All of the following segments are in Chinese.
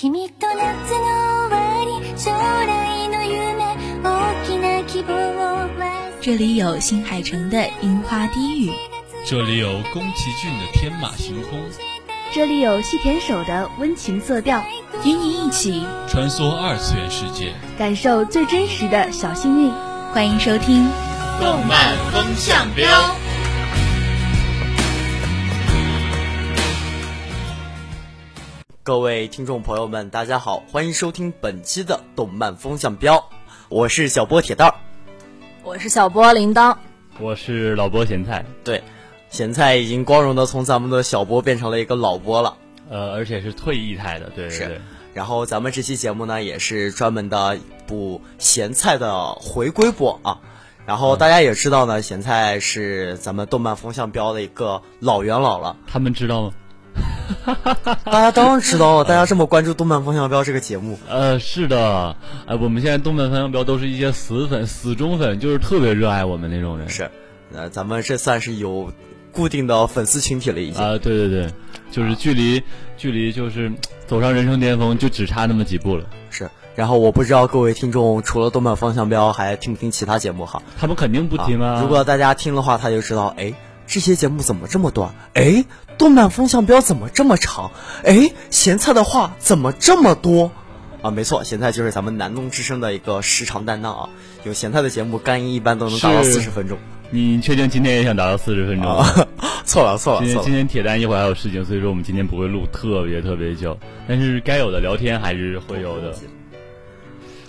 君と夏の終わり将来の夢大きな希望を这里有新海诚的樱花低语，这里有宫崎骏的天马行空，这里有细田守的温情色调，与你一起穿梭二次元世界，感受最真实的小幸运。欢迎收听《动漫风向标》。 各位听众朋友们，大家好，欢迎收听本期的《动漫风向标》，我是小波铁蛋儿，我是小波铃铛，我是老波咸菜。对，咸菜已经光荣的从咱们的小波变成了一个老波了，呃，而且是退役态的，对对对。然后咱们这期节目呢，也是专门的补咸菜的回归播啊。然后大家也知道呢，咸菜是咱们动漫风向标的一个老元老了。他们知道吗？大家当然知道了，大家这么关注动漫风向标这个节目。呃，是的，呃，我们现在动漫风向标都是一些死粉、死忠粉，就是特别热爱我们那种人。是，呃，咱们这算是有固定的粉丝群体了，已经。啊，对对对，就是距离距离就是走上人生巅峰就只差那么几步了。是。然后我不知道各位听众除了动漫方向标还听不听其他节目哈？他们肯定不听啊！如果大家听的话，他就知道，哎，这些节目怎么这么短？哎，动漫风向标怎么这么长？哎，咸菜的话怎么这么多？啊，没错，咸菜就是咱们南东之声的一个时长担当啊。有咸菜的节目，干音一般都能达到四十分钟。你确定今天也想达到四十分钟？错了错了，今天今天铁蛋一会儿还有事情，所以说我们今天不会录特别特别久，但是该有的聊天还是会有的。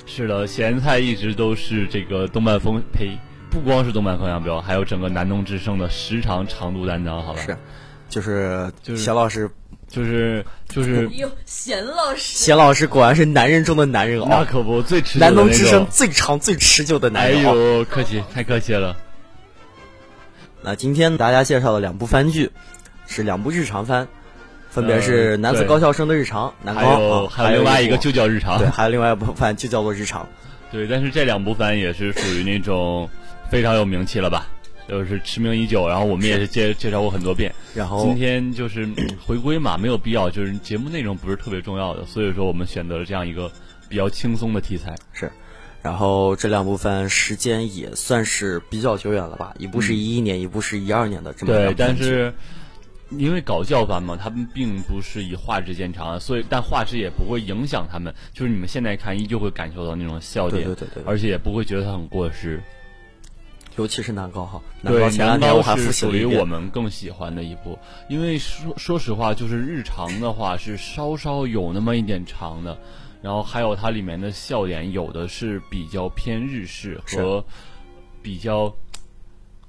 是的，咸菜一直都是这个动漫风呸，不光是动漫风向标，还有整个南东之声的时长长度担当，好吧？是，就是就是贤老师，就是就是哟，咸老师，贤老师果然是男人中的男人啊！那可不，最持南农之声最长最持久的男人。哎呦，客气，太客气了。那今天大家介绍的两部番剧，是两部日常番。分别是男子高校生的日常，男高，还有另外一个就叫日常，对，还有另外一部番就叫做日常，对，但是这两部番也是属于那种非常有名气了吧，就是驰名已久，然后我们也是介介绍过很多遍，然后今天就是回归嘛，没有必要，就是节目内容不是特别重要的，所以说我们选择了这样一个比较轻松的题材，是，然后这两部分时间也算是比较久远了吧，一部是一一年，一部是一二年的这么对，但是。因为搞笑番嘛，他们并不是以画质见长，所以但画质也不会影响他们。就是你们现在看，依旧会感受到那种笑点，对对对，而且也不会觉得它很过时。尤其是南高哈，对，南高是属于我们更喜欢的一部。因为说说实话，就是日常的话是稍稍有那么一点长的，然后还有它里面的笑点，有的是比较偏日式和比较。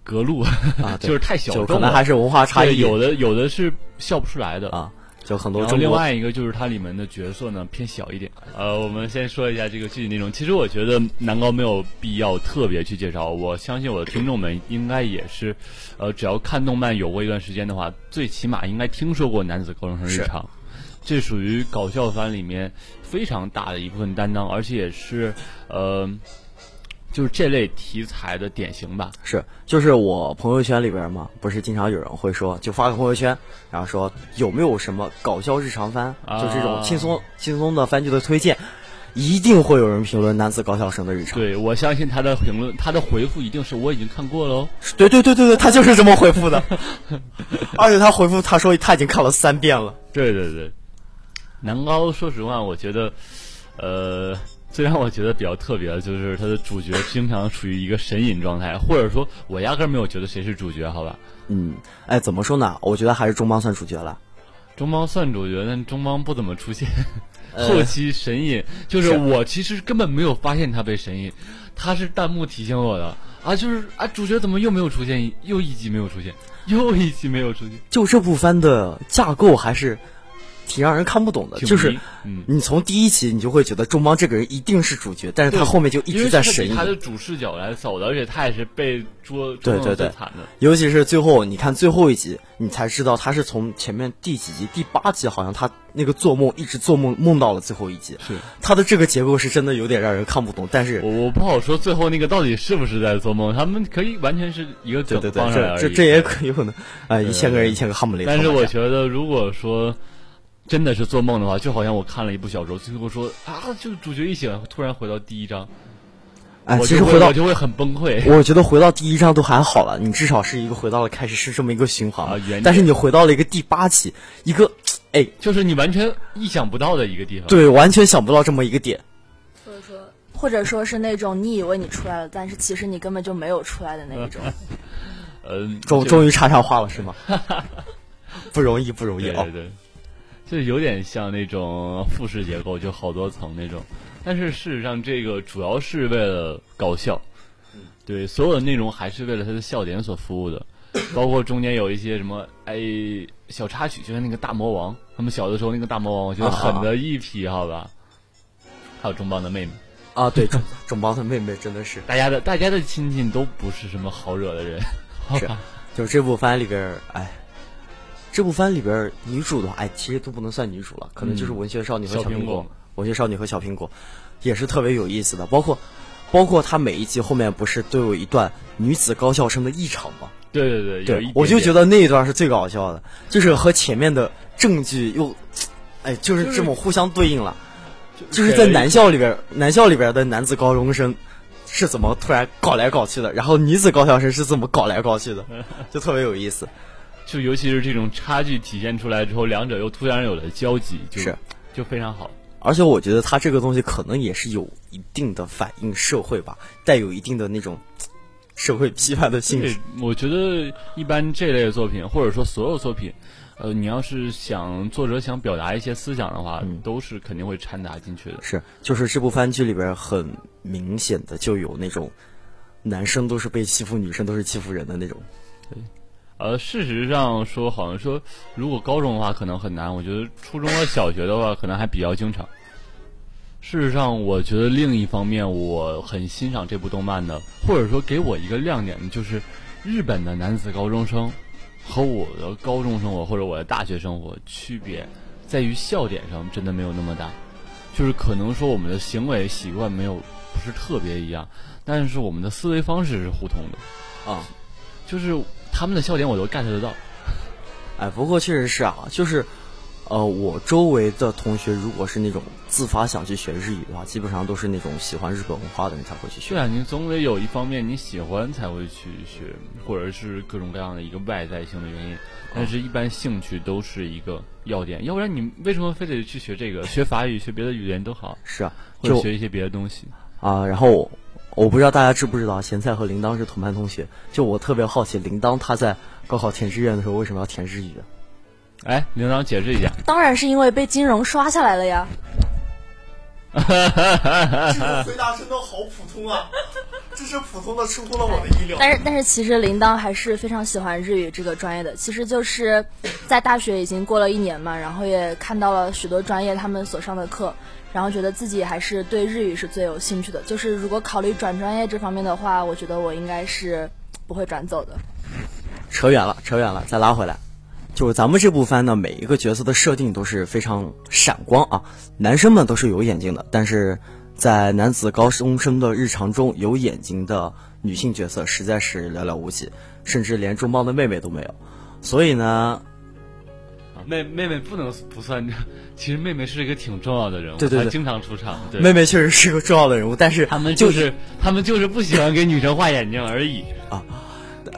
格路啊，就是太小众，可能还是文化差异。有的有的是笑不出来的啊，就很多。然后另外一个就是它里面的角色呢偏小一点。呃，我们先说一下这个具体内容。其实我觉得南高没有必要特别去介绍。我相信我的听众们应该也是，呃，只要看动漫有过一段时间的话，最起码应该听说过男子高中生日常。这属于搞笑番里面非常大的一部分担当，而且也是呃。就是这类题材的典型吧，是，就是我朋友圈里边嘛，不是经常有人会说，就发个朋友圈，然后说有没有什么搞笑日常番，就这种轻松轻松的番剧的推荐，一定会有人评论男子高校生的日常。对，我相信他的评论，他的回复一定是我已经看过了。对对对对对，他就是这么回复的，而且他回复他说他已经看了三遍了。对对对，男高，说实话，我觉得，呃。最让我觉得比较特别的就是他的主角经常处于一个神隐状态，或者说，我压根没有觉得谁是主角，好吧？嗯，哎，怎么说呢？我觉得还是中邦算主角了。中邦算主角，但中邦不怎么出现，后期神隐，就是我其实根本没有发现他被神隐，他是弹幕提醒我的啊，就是啊，主角怎么又没有出现，又一集没有出现，又一集没有出现，就这部番的架构还是。挺让人看不懂的，就是你从第一集你就会觉得中邦这个人一定是主角，但是他后面就一直在神隐。他的主视角来走的，而且他也是被捉对对对惨的。尤其是最后，你看最后一集，你才知道他是从前面第几集，第八集好像他那个做梦一直做梦梦到了最后一集。是他的这个结构是真的有点让人看不懂，但是我我不好说最后那个到底是不是在做梦，他们可以完全是一个对对对，这这这也可有可能啊，一千个人一千个哈姆雷特。但是我觉得如果说。真的是做梦的话，就好像我看了一部小说，最后说啊，就主角一醒，突然回到第一章，哎，我就会其实回到我就会很崩溃。我觉得回到第一章都还好了，你至少是一个回到了开始是这么一个循环啊原但是你回到了一个第八集，一个哎，就是你完全意想不到的一个地方。对，完全想不到这么一个点。或者说是那种你以为你出来了，但是其实你根本就没有出来的那一种。嗯，终终于插上话了是吗？不容易，不容易哦对对。对，就有点像那种复式结构，就好多层那种。但是事实上，这个主要是为了搞笑，对所有的内容还是为了它的笑点所服务的。包括中间有一些什么哎小插曲，就像那个大魔王，他们小的时候那个大魔王，我觉得狠的一批，好吧。还有中邦的妹妹，啊，对，种种帮的妹妹真的是大家的大家的亲戚都不是什么好惹的人，好是吧？，就是这部番里边儿，哎，这部番里边女主的话，哎，其实都不能算女主了，可能就是嗯文学少女和小苹果文学少女和小苹果，也是特别有意思的。包括包括她每一集后面不是都有一段女子高校生的异常吗？对对对，对点，我就觉得那一段是最搞笑的，就是和前面的证据又，哎，就是这么互相对应了。就是在男校里边，男校里边的男子高中生是怎么突然搞来搞去的，然后女子高校生是怎么搞来搞去的，就特别有意思。就尤其是这种差距体现出来之后，两者又突然有了交集，就是就非常好。而且我觉得他这个东西可能也是有一定的反映社会吧，带有一定的那种社会批判的性对质。，我觉得一般这类的作品，或者说所有作品，呃，你要是想作者想表达一些思想的话，嗯都是肯定会掺杂进去的。是，就是这部番剧里边很明显的就有那种男生都是被欺负，女生都是欺负人的那种。呃，事实上说，好像说，如果高中的话可能很难，我觉得初中和小学的话可能还比较经常。事实上，我觉得另一方面，我很欣赏这部动漫的，或者说给我一个亮点，就是日本的男子高中生和我的高中生活或者我的大学生活区别在于笑点上真的没有那么大，就是可能说我们的行为习惯没有不是特别一样，但是我们的思维方式是互通的，啊，就是他们的笑点我都 get 得到。哎，不过确实是啊，就是，呃，我周围的同学如果是那种自发想去学日语的话，基本上都是那种喜欢日本文化的人才会去学。对啊，你总得有一方面你喜欢才会去学，或者是各种各样的一个外在性的原因。但是，一般兴趣都是一个要点，要不然你为什么非得去学这个？学法语、学别的语言都好，是啊，就或者学一些别的东西。啊，然后我我不知道大家知不知道，咸菜和铃铛是同班同学。就我特别好奇，铃铛他在高考填志愿的时候为什么要填日语？哎，铃铛解释一下。当然是因为被金融刷下来了呀。这个回答真的好普通啊，这是普通的出乎了我的意料。但是但是其实铃铛还是非常喜欢日语这个专业的。其实就是在大学已经过了一年嘛，然后也看到了许多专业他们所上的课，然后觉得自己还是对日语是最有兴趣的。就是如果考虑转专业这方面的话，我觉得我应该是不会转走的。扯远了，扯远了，再拉回来。就是咱们这部番呢，每一个角色的设定都是非常闪光啊。男生们都是有眼睛的，但是在男子高中生的日常中，有眼睛的女性角色实在是寥寥无几，甚至连中邦的妹妹都没有。所以呢，啊妹妹妹不能不算，其实妹妹是一个挺重要的人物，对对对她经常出场。对，妹妹确实是个重要的人物，但是他们就就是他们就是不喜欢给女生画眼睛而已啊。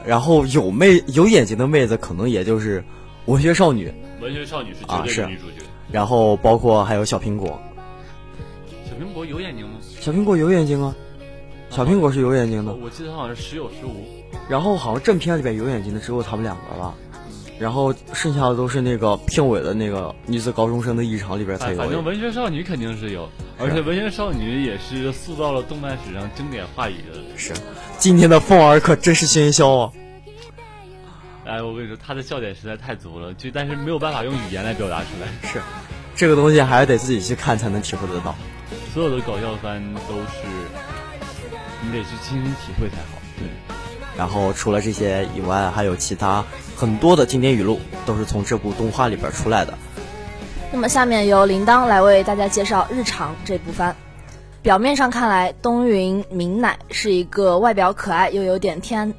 然后有妹有眼睛的妹子，可能也就是文学少女，文学少女是女主角。然后包括还有小苹果，小苹果有眼睛吗？小苹果有眼睛啊，小苹果是有眼睛的。我记得好像是时有时无。然后好像正片里边有眼睛的只有他们两个了，然后剩下的都是那个片尾的那个女子高中生的异常里边才哎，有。反正文学少女肯定是有，而且文学少女也是塑造了动漫史上经典话语的。是，今天的凤儿可真是喧嚣啊！哎，我跟你说，他的笑点实在太足了，就但是没有办法用语言来表达出来。是，这个东西还是得自己去看才能体会得到。所有的搞笑番都是你得去亲身体会才好。对，然后除了这些以外，还有其他很多的经典语录都是从这部动画里边出来的。那么下面由铃铛来为大家介绍《日常》这部番。表面上看来，东云明乃是一个外表可爱又有点天，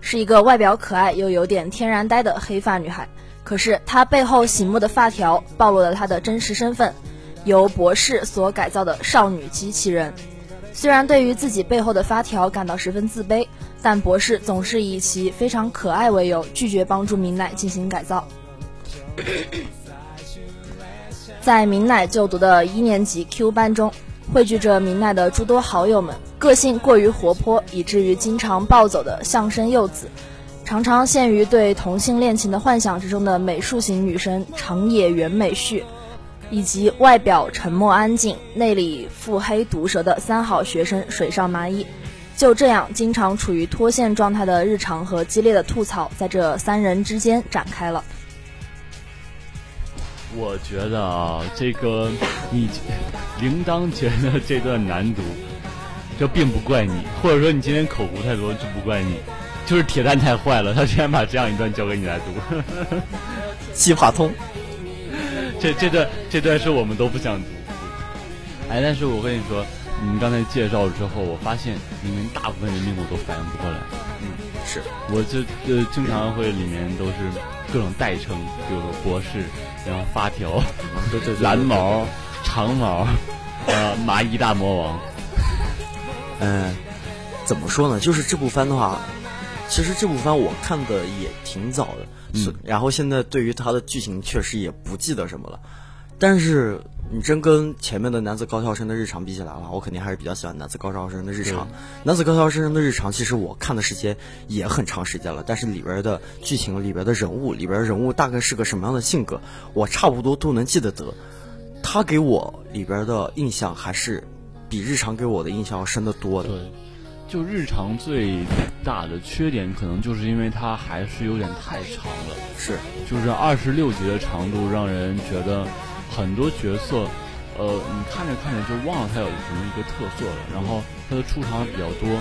是一个外表可爱又有点天然呆的黑发女孩。可是她背后醒目的发条暴露了她的真实身份，由博士所改造的少女机器人。虽然对于自己背后的发条感到十分自卑，但博士总是以其非常可爱为由，拒绝帮助明乃进行改造。在明乃就读的一年级 Q 班中，汇聚着明乃的诸多好友们，个性过于活泼，以至于经常暴走的相声柚子，常常陷于对同性恋情的幻想之中的美术型女生长野原美绪，以及外表沉默安静、内里腹黑毒舌的三好学生水上麻衣。就这样，经常处于脱线状态的日常和激烈的吐槽，在这三人之间展开了。我觉得啊，这个你 铃铛觉得这段难读，这并不怪你，或者说你今天口胡太多，这不怪你，就是铁蛋太坏了，他居然把这样一段交给你来读。奇葩通，这这段这段是我们都不想读。哎，但是我跟你说，你们刚才介绍之后，我发现你们大部分人名我都反应不过来。嗯，是我就呃经常会里面都是各种代称，比如说博士，然后发条，蓝毛、长毛，呃，麻衣大魔王。嗯，怎么说呢？就是这部番的话，其实这部番我看的也挺早的，嗯是然后现在对于它的剧情确实也不记得什么了。但是你真跟前面的男子高校生的日常比起来的话，我肯定还是比较喜欢男子高校生的日常。男子高校生的日常，其实我看的时间也很长时间了，但是里边的剧情、里边的人物、里边人物大概是个什么样的性格，我差不多都能记得得。他给我里边的印象还是比日常给我的印象要深得多的。对，就日常最大的缺点，可能就是因为它还是有点太长了。是，就是二十六集的长度，让人觉得很多角色，呃，你看着看着就忘了它有什么一个特色了，然后它的出场比较多，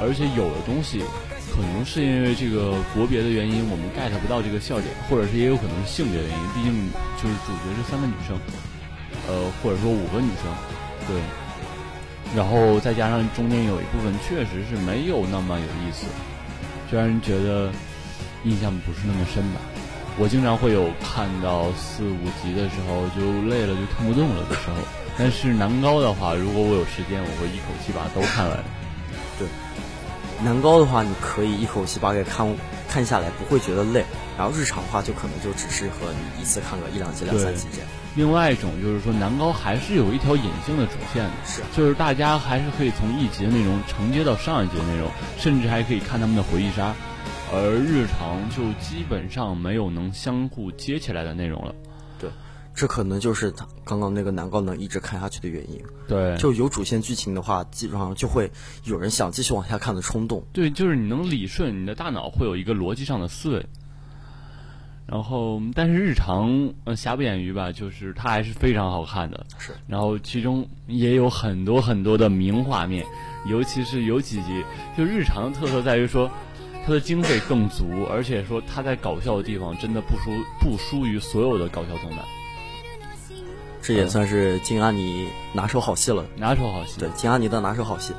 而且有的东西可能是因为这个国别的原因，我们 get 不到这个笑点，或者是也有可能是性别原因，毕竟就是主角是三个女生，呃，或者说五个女生，对。然后再加上中间有一部分确实是没有那么有意思，就让人觉得印象不是那么深吧。我经常会有看到四五集的时候就累了就看不动了的时候，但是男高的话，如果我有时间，我会一口气把它都看完。对，男高的话，你可以一口气把给看看下来，不会觉得累。然后日常的话，就可能就只适合你一次看个一两集、两三集这样。另外一种就是说，南高还是有一条隐性的主线的，是就是大家还是可以从一集的内容承接到上一集的内容，甚至还可以看他们的回忆杀。而日常就基本上没有能相互接起来的内容了。对这可能就是他刚刚那个南高能一直看下去的原因。对，就有主线剧情的话，基本上就会有人想继续往下看的冲动。对，就是你能理顺，你的大脑会有一个逻辑上的思维。然后，但是日常呃瑕不掩瑜吧，就是它还是非常好看的。是。然后其中也有很多很多的名画面，尤其是有几集，就日常的特色在于说，它的经费更足，而且说它在搞笑的地方真的不输不输于所有的搞笑动漫，这也算是金阿尼拿手好戏了。拿手好戏。对，金阿尼的拿手好戏。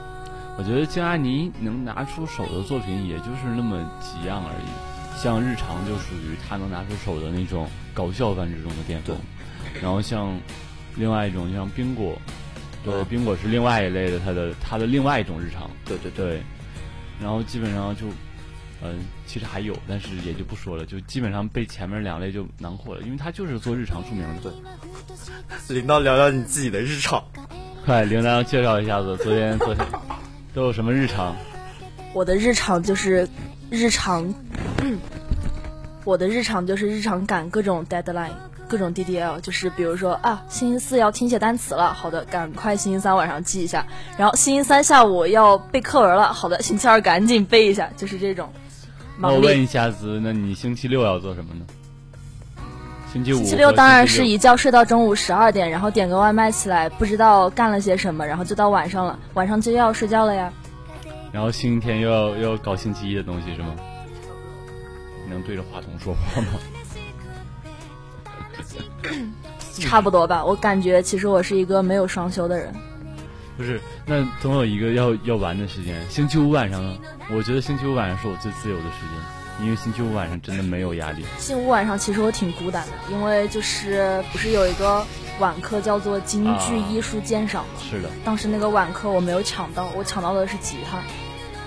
我觉得金阿尼能拿出手的作品，也就是那么几样而已。像日常就属于他能拿出手的那种搞笑范之中的巅峰，然后像另外一种像冰果，对，冰果是另外一类的，他的他的另外一种日常，对对对，然后基本上就，嗯、其实还有，但是也就不说了，就基本上被前面两类就囊括了，因为他就是做日常出名的。对，领导聊聊你自己的日常。快，铃铛介绍一下子，昨天昨天都有什么日常？我的日常就是日常，我的日常就是日常赶各种 deadline，各种 DDL，就是比如说啊，星期四要听写单词了，好的，赶快星期三晚上记一下，然后星期三下午要背课文了，好的，星期二赶紧背一下，就是这种。那我问一下子，那你星期六要做什么呢？星期五。星期六当然是一觉睡到中午十二点，然后点个外卖起来，不知道干了些什么，然后就到晚上了，晚上就要睡觉了呀。然后星期天又要又要搞星期一的东西是吗？你能对着话筒说话吗？差不多吧，我感觉其实我是一个没有双休的人。不是，那总有一个要要玩的时间。星期五晚上呢？我觉得星期五晚上是我最自由的时间。因为星期五晚上真的没有压力。星期五晚上其实我挺孤单的，因为就是不是有一个晚课叫做京剧艺术鉴赏吗？是的，当时那个晚课我没有抢到，我抢到的是吉他。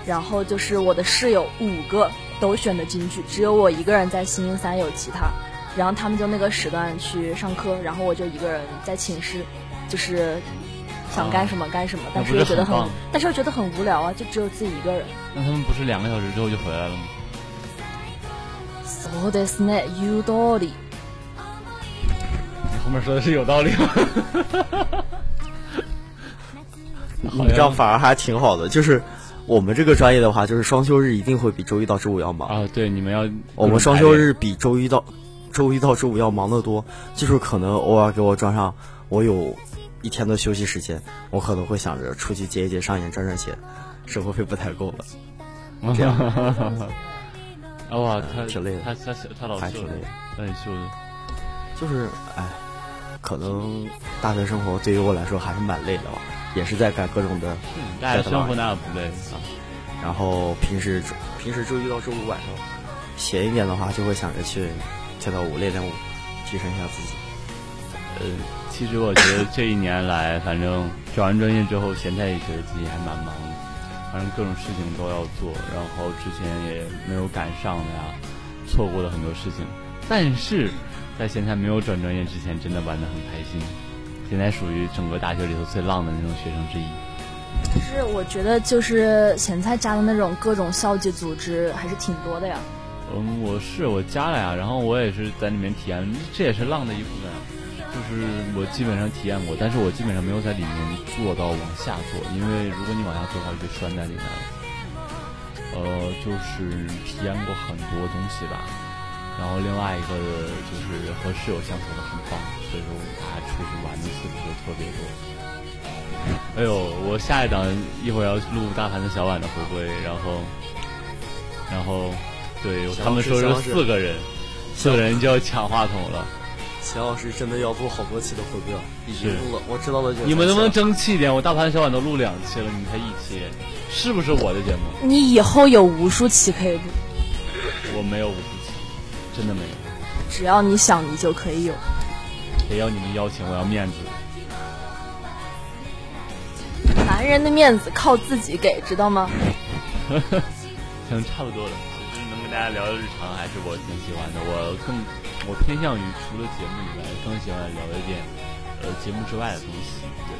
然后就是我的室友五个都选的京剧，只有我一个人在星期三有吉他。然后他们就那个时段去上课，然后我就一个人在寝室，就是想干什么干什么，但是又觉得很，但是又觉得很无聊啊，就只有自己一个人。那他们不是两个小时之后就回来了吗？そうですね、有道理。你后面说的是有道理吗？你这样反而还挺好的，就是 我们这个专业的话，就是双休日一定会比周一到周五要忙啊。对，你们要我们双休日比周一到周一到周五要忙得多，就是可能偶尔给我装上，我有一天的休息时间，我可能会想着出去接一接商演赚赚钱，生活费不太够了。这样，哇，他挺累的，他他他老还挺累，那你秀的，就是哎，可能大学生活对于我来说还是蛮累的吧，也是在干各种的。大学生活哪有不累啊？然后平时平时周一到周五晚上闲一点的话，就会想着去跳跳舞、练练舞，提升一下自己。呃，其实我觉得这一年来，反正转完专业之后，现在也觉得自己还蛮忙的。反正各种事情都要做，然后之前也没有赶上的呀，错过了很多事情。但是在现在没有转专业之前，真的玩的很开心。现在属于整个大学里头最浪的那种学生之一。可是我觉得，就是咸菜加的那种各种校际组织还是挺多的呀。嗯，我是我加了呀，然后我也是在里面体验，这也是浪的一部分。就是我基本上体验过，但是我基本上没有在里面做到往下做，因为如果你往下做的话，就拴在里面了。呃，就是体验过很多东西吧，然后另外一个就是和室友相处的很棒，所以说大家出去玩的次数就特别多。哎呦，我下一档一会儿要录大盘的小碗的回归，然后，然后，对他们说是四个人，四个人就要抢话筒了。钱老师真的要做好多期的回归，已经录了，我知道了。你们能不能争气一点？我大盘小碗都录两期了，你才一期，是不是我的节目？你以后有无数期可以录。我没有无数期，真的没有。只要你想，你就可以有。也要你们邀请，我要面子。男人的面子靠自己给，知道吗？行，差不多了。其实能跟大家聊的日常，还是我挺喜欢的。我更。我偏向于除了节目以外，更喜欢聊一点呃节目之外的东西。对，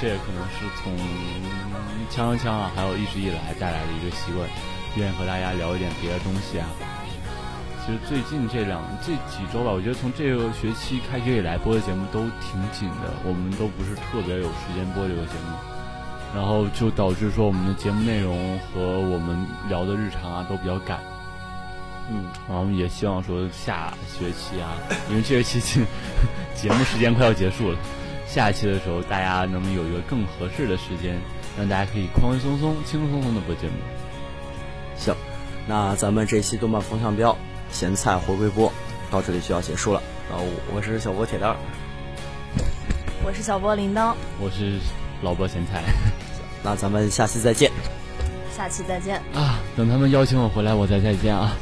这也可能是从锵锵锵啊，还有一直以来带来的一个习惯，愿意和大家聊一点别的东西啊。其实最近这两这几周吧，我觉得从这个学期开学以来播的节目都挺紧的，我们都不是特别有时间播这个节目，然后就导致说我们的节目内容和我们聊的日常啊都比较赶。嗯，然后也希望说下学期啊，因为这学期节目时间快要结束了，下一期的时候大家能有一个更合适的时间，让大家可以宽宽松松、轻轻松松的播节目。行，那咱们这期动漫风向标咸菜回归播到这里就要结束了。然后我是小波铁蛋，我是小波铃铛，我是老波咸菜。那咱们下期再见。下期再见啊！等他们邀请我回来，我再再见啊。